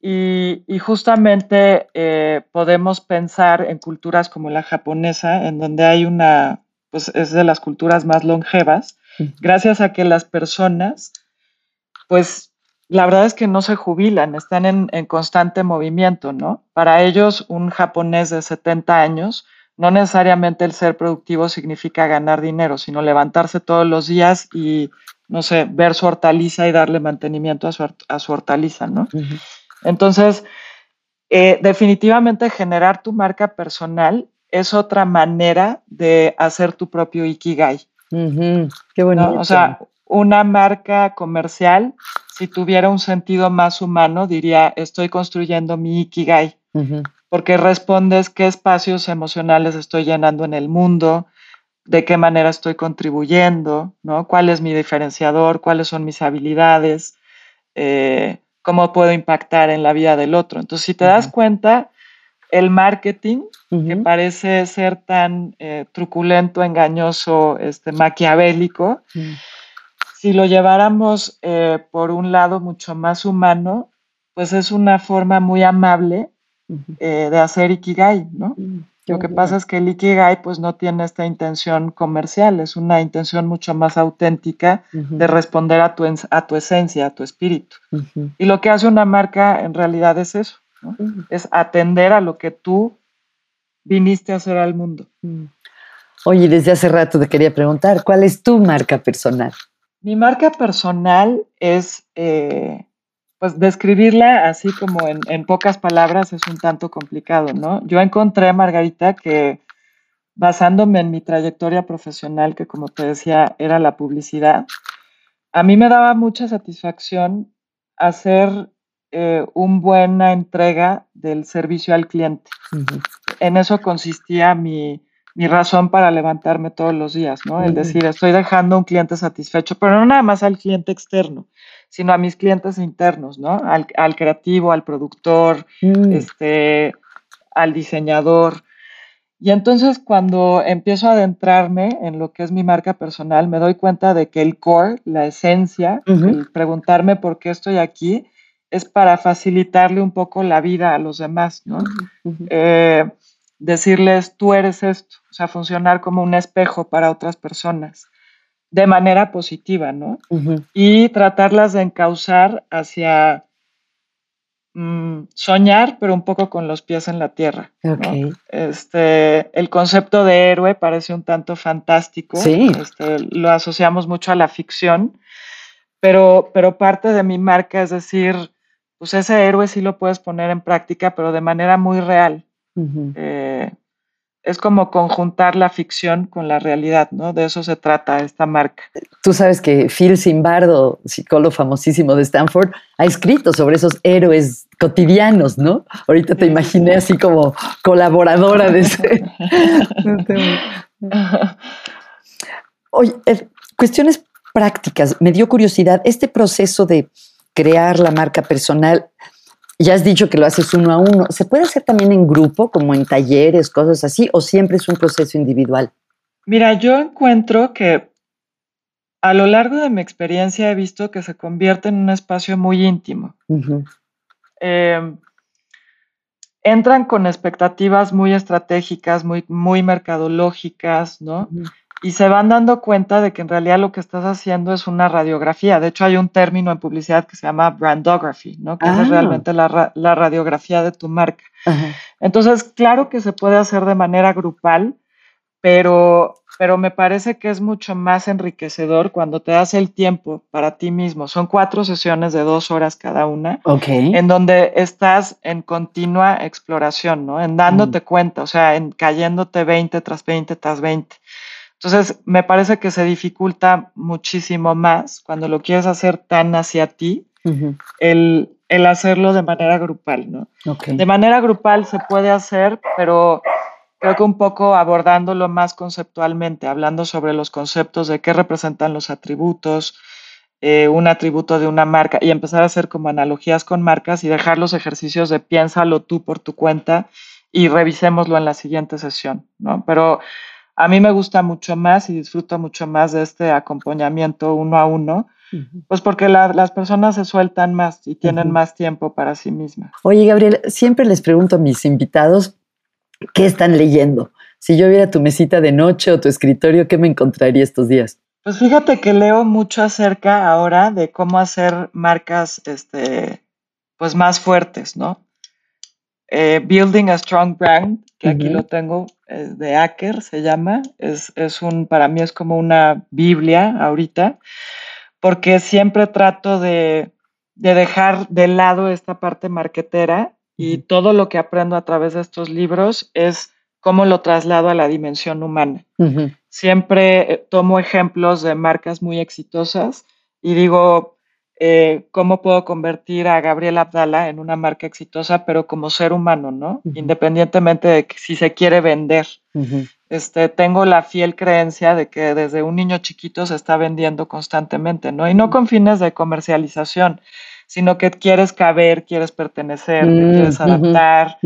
y, justamente eh, podemos pensar en culturas como la japonesa, en donde hay una, pues es de las culturas más longevas, gracias a que las personas, pues la verdad es que no se jubilan, están en, en constante movimiento, ¿no? Para ellos, un japonés de 70 años, no necesariamente el ser productivo significa ganar dinero, sino levantarse todos los días y, no sé, ver su hortaliza y darle mantenimiento a su, a su hortaliza, ¿no? Entonces, eh, definitivamente generar tu marca personal es otra manera de hacer tu propio Ikigai. Qué bonito. O sea, una marca comercial, si tuviera un sentido más humano, diría, estoy construyendo mi Ikigai porque respondes qué espacios emocionales estoy llenando en el mundo, de qué manera estoy contribuyendo, ¿no? ¿Cuál es mi diferenciador? ¿Cuáles son mis habilidades? Eh, ¿Cómo puedo impactar en la vida del otro? Entonces, si te das cuenta, el marketing, que parece ser tan eh, truculento, engañoso, este, maquiavélico, si lo lleváramos eh, por un lado mucho más humano, pues es una forma muy amable eh, de hacer Ikigai, ¿no? Mm, Lo que pasa es que el Ikigai pues no tiene esta intención comercial, es una intención mucho más auténtica de responder a tu, a tu esencia, a tu espíritu. Y lo que hace una marca en realidad es eso, es atender a lo que tú viniste a hacer al mundo. Mm. Oye, desde hace rato te quería preguntar, ¿cuál es tu marca personal? Mi marca personal es eh, pues describirla así como en, pocas palabras es un tanto complicado, ¿no? Yo encontré, Margarita, que basándome en mi trayectoria profesional, que como te decía era la publicidad, a mí me daba mucha satisfacción hacer eh, una buena entrega del servicio al cliente. En eso consistía mi, mi razón para levantarme todos los días, ¿no? El decir, estoy dejando un cliente satisfecho, pero no nada más al cliente externo, sino a mis clientes internos, ¿no? Al, creativo, al productor, mm. este, al diseñador. Y entonces cuando empiezo a adentrarme en lo que es mi marca personal, me doy cuenta de que el core, la esencia, el preguntarme por qué estoy aquí, es para facilitarle un poco la vida a los demás, ¿no? Eh, decirles, tú eres esto, o sea, funcionar como un espejo para otras personas de manera positiva, ¿no? Y tratarlas de encauzar hacia mm, soñar, pero un poco con los pies en la tierra. Este, el concepto de héroe parece un tanto fantástico. Sí. Este, lo asociamos mucho a la ficción, pero, pero parte de mi marca es decir, pues ese héroe sí lo puedes poner en práctica, pero de manera muy real es como conjuntar la ficción con la realidad, ¿no? De eso se trata esta marca. Tú sabes que Phil Zimbardo, psicólogo famosísimo de Stanford, ha escrito sobre esos héroes cotidianos, ¿no? Ahorita te imaginé así como colaboradora de ese. Oye, eh, cuestiones prácticas. Me dio curiosidad, este proceso de crear la marca personal, ya has dicho que lo haces uno a uno. ¿Se puede hacer también en grupo, como en talleres, cosas así, o siempre es un proceso individual? Mira, yo encuentro que a lo largo de mi experiencia he visto que se convierte en un espacio muy íntimo. Em, entran con expectativas muy estratégicas, muy, muy mercadológicas, ¿no? Y se van dando cuenta de que en realidad lo que estás haciendo es una radiografía. De hecho, hay un término en publicidad que se llama brandography, ¿no? Que es ah. realmente la, radiografía de tu marca. Entonces, claro que se puede hacer de manera grupal, pero, pero me parece que es mucho más enriquecedor cuando te das el tiempo para ti mismo. Son cuatro sesiones de dos horas cada una, en donde estás en continua exploración, ¿no? En dándote mm. cuenta, o sea, en cayéndote 20 tras 20 tras 20 Entonces, me parece que se dificulta muchísimo más cuando lo quieres hacer tan hacia ti, el, hacerlo de manera grupal, ¿no? De manera grupal se puede hacer, pero creo que un poco abordándolo más conceptualmente, hablando sobre los conceptos de qué representan los atributos, eh, un atributo de una marca y empezar a hacer como analogías con marcas y dejar los ejercicios de piénsalo tú por tu cuenta y revisémoslo en la siguiente sesión, ¿no? Pero a mí me gusta mucho más y disfruto mucho más de este acompañamiento uno a uno, pues porque las personas se sueltan más y tienen más tiempo para sí mismas. Oye, Gabriel, siempre les pregunto a mis invitados qué están leyendo. Si yo viera tu mesita de noche o tu escritorio, ¿qué me encontraría estos días? Pues fíjate que leo mucho acerca ahora de cómo hacer marcas este, pues más fuertes, ¿no? Eh, Building a Strong Brand, que aquí lo tengo, de Acker se llama, es, es, un, para mí es como una Biblia ahorita, porque siempre trato de, de dejar de lado esta parte marquetera y todo lo que aprendo a través de estos libros es cómo lo traslado a la dimensión humana. Siempre eh, tomo ejemplos de marcas muy exitosas y digo, eh, ¿cómo puedo convertir a Gabriel Abdala en una marca exitosa, pero como ser humano, ¿no? Independientemente de si se quiere vender. este, tengo la fiel creencia de que desde un niño chiquito se está vendiendo constantemente, ¿no? Y no con fines de comercialización, sino que quieres caber, quieres pertenecer, te mm, quieres adaptar,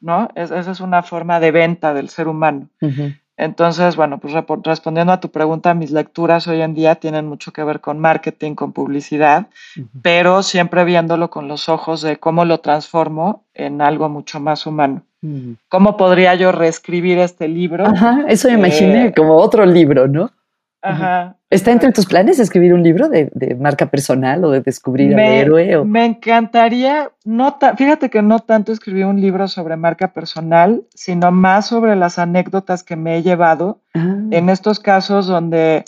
¿no? esa es una forma de venta del ser humano. Entonces, bueno, pues respondiendo a tu pregunta, mis lecturas hoy en día tienen mucho que ver con marketing, con publicidad, pero siempre viéndolo con los ojos de cómo lo transformo en algo mucho más humano. ¿Cómo podría yo reescribir este libro? Ajá, eso me imaginé eh, como otro libro, ¿no? ¿Está entre tus planes escribir un libro de, marca personal o de descubrir al héroe? Me encantaría, no fíjate que no tanto escribir un libro sobre marca personal, sino más sobre las anécdotas que me he llevado ah. en estos casos donde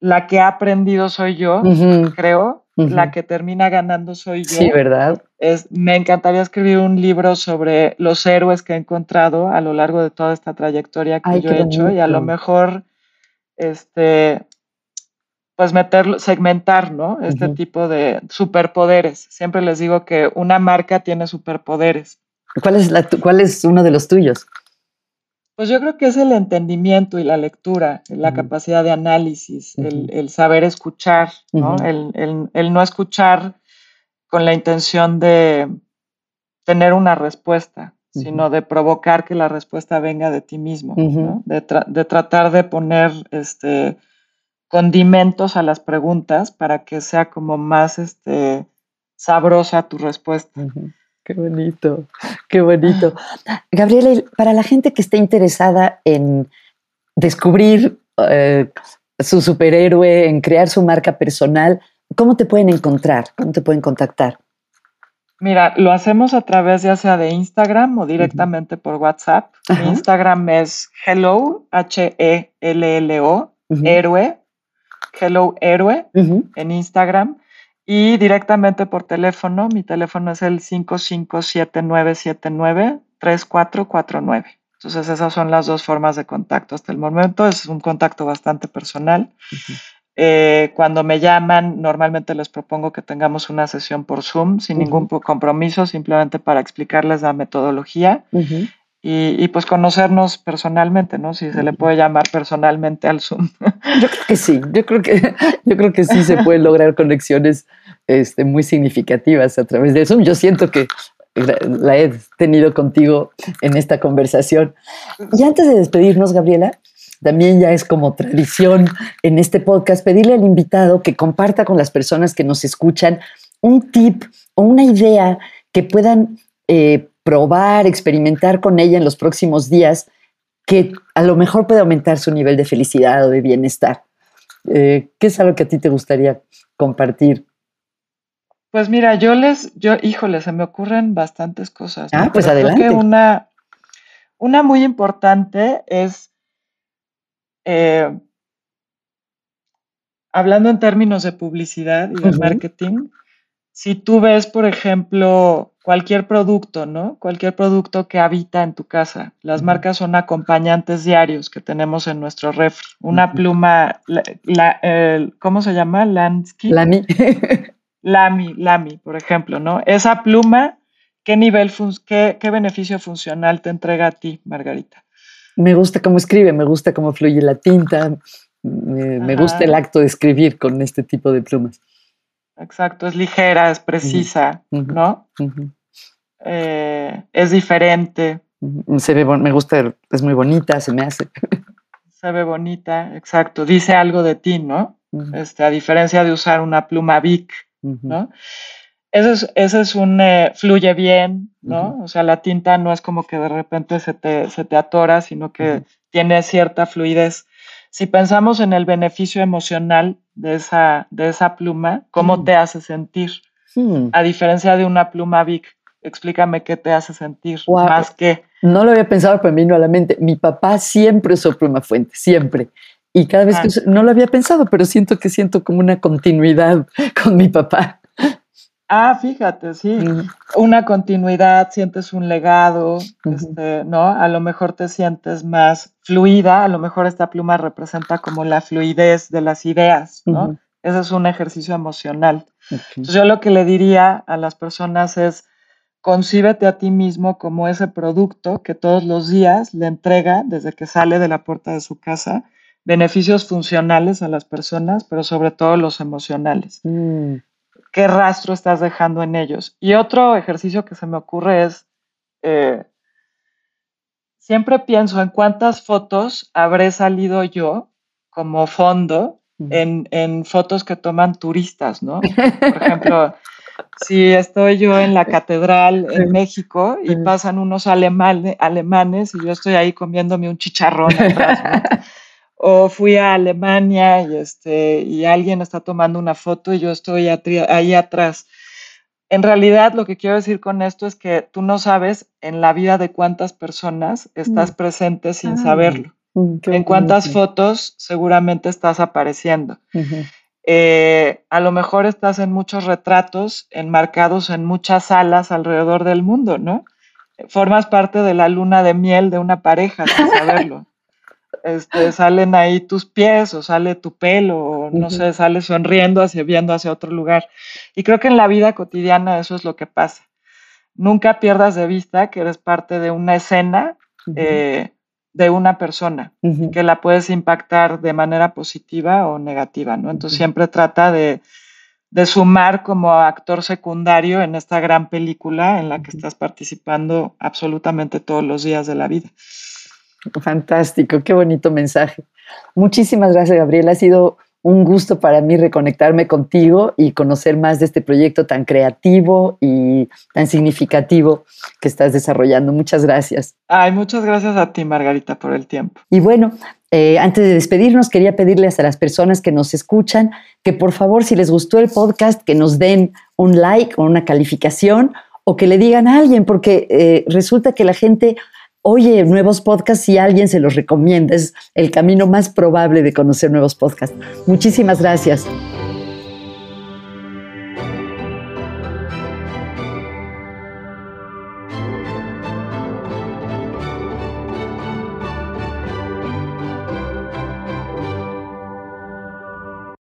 la que ha aprendido soy yo, creo, la que termina ganando soy yo. Sí, ¿verdad? Es, me encantaría escribir un libro sobre los héroes que he encontrado a lo largo de toda esta trayectoria que yo he hecho y a lo mejor este, pues meterlo, segmentar, ¿no? Este tipo de superpoderes. Siempre les digo que una marca tiene superpoderes. ¿Cuál es, la, cuál es uno de los tuyos? Pues yo creo que es el entendimiento y la lectura, la capacidad de análisis, el, saber escuchar, ¿no? el, no escuchar con la intención de tener una respuesta, sino de provocar que la respuesta venga de ti mismo, de, tratar de poner este, condimentos a las preguntas para que sea como más este, sabrosa tu respuesta. Qué bonito, qué bonito. Gabriela, para la gente que esté interesada en descubrir eh, su superhéroe, en crear su marca personal, ¿cómo te pueden encontrar? ¿Cómo te pueden contactar? Mira, lo hacemos a través ya sea de Instagram o directamente por WhatsApp. Mi Instagram es hello, H-E-L-L-O, héroe, hello héroe en Instagram. Y directamente por teléfono, mi teléfono es el 5579793449. Entonces esas son las dos formas de contacto hasta el momento. Es un contacto bastante personal. Eh, cuando me llaman, normalmente les propongo que tengamos una sesión por Zoom sin ningún compromiso, simplemente para explicarles la metodología y, pues conocernos personalmente, ¿no? Si se le puede llamar personalmente al Zoom. Yo creo que sí, yo creo que, yo creo que sí se pueden lograr conexiones este, muy significativas a través de Zoom. Yo siento que la he tenido contigo en esta conversación. Y antes de despedirnos, Gabriela, también ya es como tradición en este podcast pedirle al invitado que comparta con las personas que nos escuchan un tip o una idea que puedan eh, probar, experimentar con ella en los próximos días, que a lo mejor puede aumentar su nivel de felicidad o de bienestar. Eh, ¿Qué es algo que a ti te gustaría compartir? Pues mira, yo les, yo, híjole, se me ocurren bastantes cosas. Ah, pues adelante. una, una muy importante es eh, hablando en términos de publicidad y de marketing, si tú ves, por ejemplo, cualquier producto, ¿no? Cualquier producto que habita en tu casa. Las marcas son acompañantes diarios que tenemos en nuestro refri. Una pluma, la, ¿cómo se llama? Lansky. Lami. Lami, Lami, por ejemplo, ¿no? Esa pluma, ¿qué nivel, qué, qué beneficio funcional te entrega a ti, Margarita? Me gusta cómo escribe, me gusta cómo fluye la tinta, me gusta el acto de escribir con este tipo de plumas. Exacto, es ligera, es precisa, ¿no? Eh, es diferente. Se ve, me gusta, es muy bonita, se me hace. Se ve bonita, exacto. Dice algo de ti, ¿no? este, a diferencia de usar una pluma Bic, ¿no? Eso es, eso es un, eh, fluye bien, ¿no? O sea, la tinta no es como que de repente se te, se te atora, sino que tiene cierta fluidez. Si pensamos en el beneficio emocional de esa, de esa pluma, ¿cómo mm. te hace sentir? A diferencia de una pluma Vic, explícame qué te hace sentir, más que... No lo había pensado, pero me vino a la mente. Mi papá siempre usó pluma fuente, siempre. Y cada vez que ah. no lo había pensado, pero siento que siento como una continuidad con mi papá. Ah, fíjate, sí, una continuidad, sientes un legado, este, ¿no? A lo mejor te sientes más fluida, a lo mejor esta pluma representa como la fluidez de las ideas, ¿no? Ese es un ejercicio emocional. yo lo que le diría a las personas es, concíbete a ti mismo como ese producto que todos los días le entrega, desde que sale de la puerta de su casa, beneficios funcionales a las personas, pero sobre todo los emocionales. Mm qué rastro estás dejando en ellos. Y otro ejercicio que se me ocurre es, eh, siempre pienso en cuántas fotos habré salido yo como fondo en, fotos que toman turistas, ¿no? Por ejemplo, si estoy yo en la catedral en México y pasan unos alemanes y yo estoy ahí comiéndome un chicharrón atrás, ¿no? o fui a Alemania y, este, y alguien está tomando una foto y yo estoy ahí atrás. En realidad lo que quiero decir con esto es que tú no sabes en la vida de cuántas personas estás mm. presente sin ah, saberlo. Mm, en cuántas fotos seguramente estás apareciendo. Eh, a lo mejor estás en muchos retratos enmarcados en muchas salas alrededor del mundo, ¿no? Formas parte de la luna de miel de una pareja sin saberlo. este, salen ahí tus pies o sale tu pelo o no sé, sale sonriendo hacia viendo hacia otro lugar. Y creo que en la vida cotidiana eso es lo que pasa. Nunca pierdas de vista que eres parte de una escena eh, de una persona, que la puedes impactar de manera positiva o negativa, ¿no? Entonces siempre trata de, de sumar como actor secundario en esta gran película en la que estás participando absolutamente todos los días de la vida. Fantástico, qué bonito mensaje. Muchísimas gracias, Gabriela. Ha sido un gusto para mí reconectarme contigo y conocer más de este proyecto tan creativo y tan significativo que estás desarrollando. Muchas gracias. Ay, muchas gracias a ti, Margarita, por el tiempo. Y bueno, eh, antes de despedirnos, quería pedirles a las personas que nos escuchan que por favor, si les gustó el podcast, que nos den un like o una calificación o que le digan a alguien, porque eh, resulta que la gente oye nuevos podcasts si alguien se los recomienda. Es el camino más probable de conocer nuevos podcasts. Muchísimas gracias.